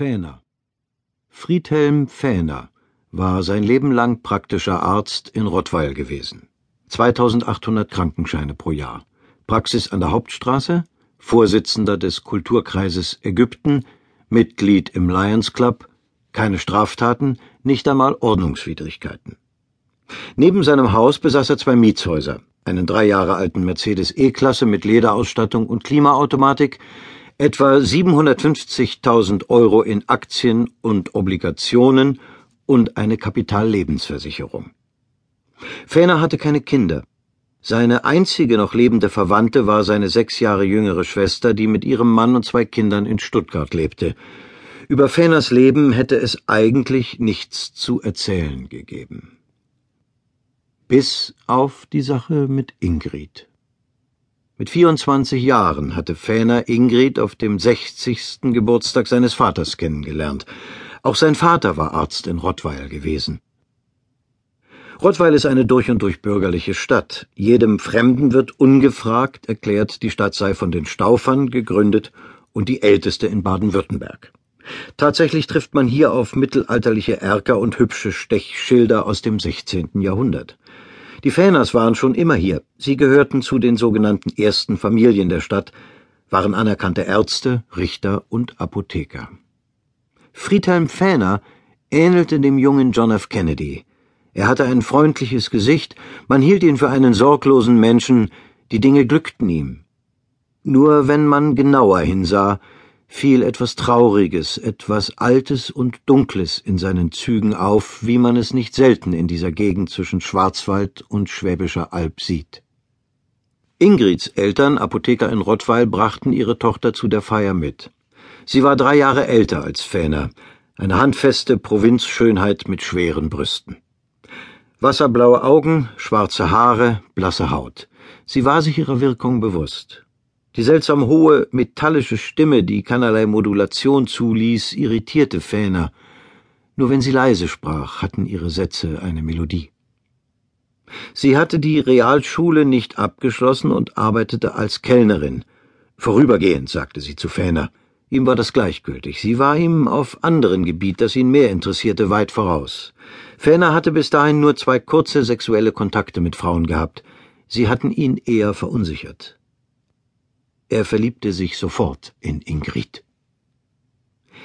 Fähner Friedhelm Fähner war sein Leben lang praktischer Arzt in Rottweil gewesen. 2800 Krankenscheine pro Jahr. Praxis an der Hauptstraße, Vorsitzender des Kulturkreises Ägypten, Mitglied im Lions Club, keine Straftaten, nicht einmal Ordnungswidrigkeiten. Neben seinem Haus besaß er zwei Mietshäuser, einen drei Jahre alten Mercedes E-Klasse mit Lederausstattung und Klimaautomatik, etwa 750.000 Euro in Aktien und Obligationen und eine Kapitallebensversicherung. Fähner hatte keine Kinder. Seine einzige noch lebende Verwandte war seine sechs Jahre jüngere Schwester, die mit ihrem Mann und zwei Kindern in Stuttgart lebte. Über Fähners Leben hätte es eigentlich nichts zu erzählen gegeben. Bis auf die Sache mit Ingrid. Mit 24 Jahren hatte Fähner Ingrid auf dem 60. Geburtstag seines Vaters kennengelernt. Auch sein Vater war Arzt in Rottweil gewesen. Rottweil ist eine durch und durch bürgerliche Stadt. Jedem Fremden wird ungefragt erklärt, die Stadt sei von den Staufern gegründet und die älteste in Baden-Württemberg. Tatsächlich trifft man hier auf mittelalterliche Erker und hübsche Stechschilder aus dem 16. Jahrhundert. Die Fähners waren schon immer hier. Sie gehörten zu den sogenannten ersten Familien der Stadt, waren anerkannte Ärzte, Richter und Apotheker. Friedhelm Fähner ähnelte dem jungen John F. Kennedy. Er hatte ein freundliches Gesicht, man hielt ihn für einen sorglosen Menschen, die Dinge glückten ihm. Nur wenn man genauer hinsah, fiel etwas Trauriges, etwas Altes und Dunkles in seinen Zügen auf, wie man es nicht selten in dieser Gegend zwischen Schwarzwald und Schwäbischer Alb sieht. Ingrids Eltern, Apotheker in Rottweil, brachten ihre Tochter zu der Feier mit. Sie war drei Jahre älter als Fähner, eine handfeste Provinzschönheit mit schweren Brüsten. Wasserblaue Augen, schwarze Haare, blasse Haut. Sie war sich ihrer Wirkung bewusst. Die seltsam hohe, metallische Stimme, die keinerlei Modulation zuließ, irritierte Fähner. Nur wenn sie leise sprach, hatten ihre Sätze eine Melodie. Sie hatte die Realschule nicht abgeschlossen und arbeitete als Kellnerin. Vorübergehend, sagte sie zu Fähner. Ihm war das gleichgültig. Sie war ihm auf anderen Gebiet, das ihn mehr interessierte, weit voraus. Fähner hatte bis dahin nur zwei kurze sexuelle Kontakte mit Frauen gehabt. Sie hatten ihn eher verunsichert. Er verliebte sich sofort in Ingrid.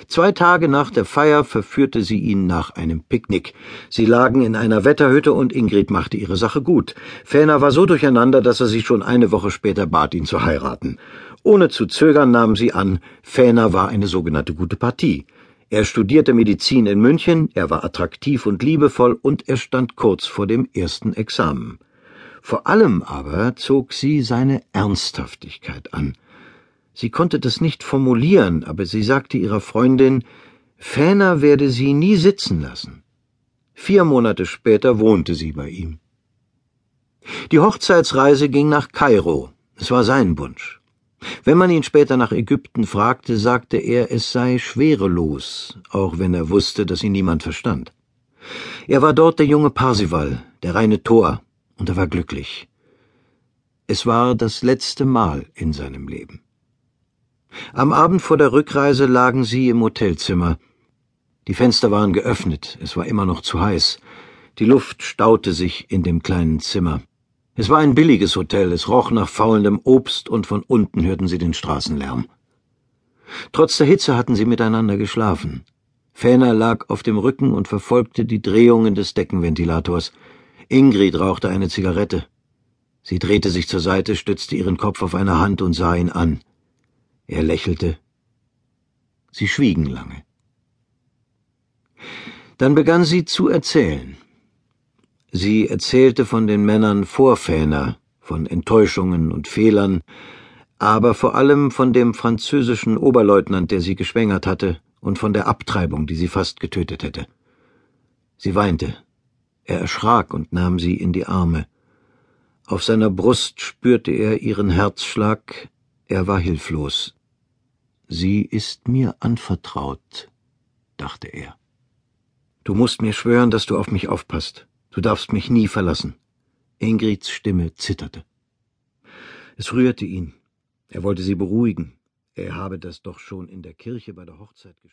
Zwei Tage nach der Feier verführte sie ihn nach einem Picknick. Sie lagen in einer Wetterhütte und Ingrid machte ihre Sache gut. Fähner war so durcheinander, dass er sie schon eine Woche später bat, ihn zu heiraten. Ohne zu zögern nahm sie an, Fähner war eine sogenannte gute Partie. Er studierte Medizin in München, er war attraktiv und liebevoll und er stand kurz vor dem ersten Examen. Vor allem aber zog sie seine Ernsthaftigkeit an. Sie konnte das nicht formulieren, aber sie sagte ihrer Freundin, Fähner werde sie nie sitzen lassen. Vier Monate später wohnte sie bei ihm. Die Hochzeitsreise ging nach Kairo. Es war sein Wunsch. Wenn man ihn später nach Ägypten fragte, sagte er, es sei schwerelos, auch wenn er wusste, dass ihn niemand verstand. Er war dort der junge Parsival, der reine Tor, und er war glücklich. Es war das letzte Mal in seinem Leben. Am Abend vor der Rückreise lagen sie im Hotelzimmer. Die Fenster waren geöffnet, es war immer noch zu heiß. Die Luft staute sich in dem kleinen Zimmer. Es war ein billiges Hotel, es roch nach faulendem Obst und von unten hörten sie den Straßenlärm. Trotz der Hitze hatten sie miteinander geschlafen. Fähner lag auf dem Rücken und verfolgte die Drehungen des Deckenventilators. Ingrid rauchte eine Zigarette. Sie drehte sich zur Seite, stützte ihren Kopf auf eine Hand und sah ihn an. Er lächelte. Sie schwiegen lange. Dann begann sie zu erzählen. Sie erzählte von den Männern vor Fähner, von Enttäuschungen und Fehlern, aber vor allem von dem französischen Oberleutnant, der sie geschwängert hatte, und von der Abtreibung, die sie fast getötet hätte. Sie weinte. Er erschrak und nahm sie in die Arme. Auf seiner Brust spürte er ihren Herzschlag, er war hilflos. Sie ist mir anvertraut, dachte er. Du musst mir schwören, dass du auf mich aufpasst. Du darfst mich nie verlassen. Ingrids Stimme zitterte. Es rührte ihn. Er wollte sie beruhigen. Er habe das doch schon in der Kirche bei der Hochzeit gesprochen.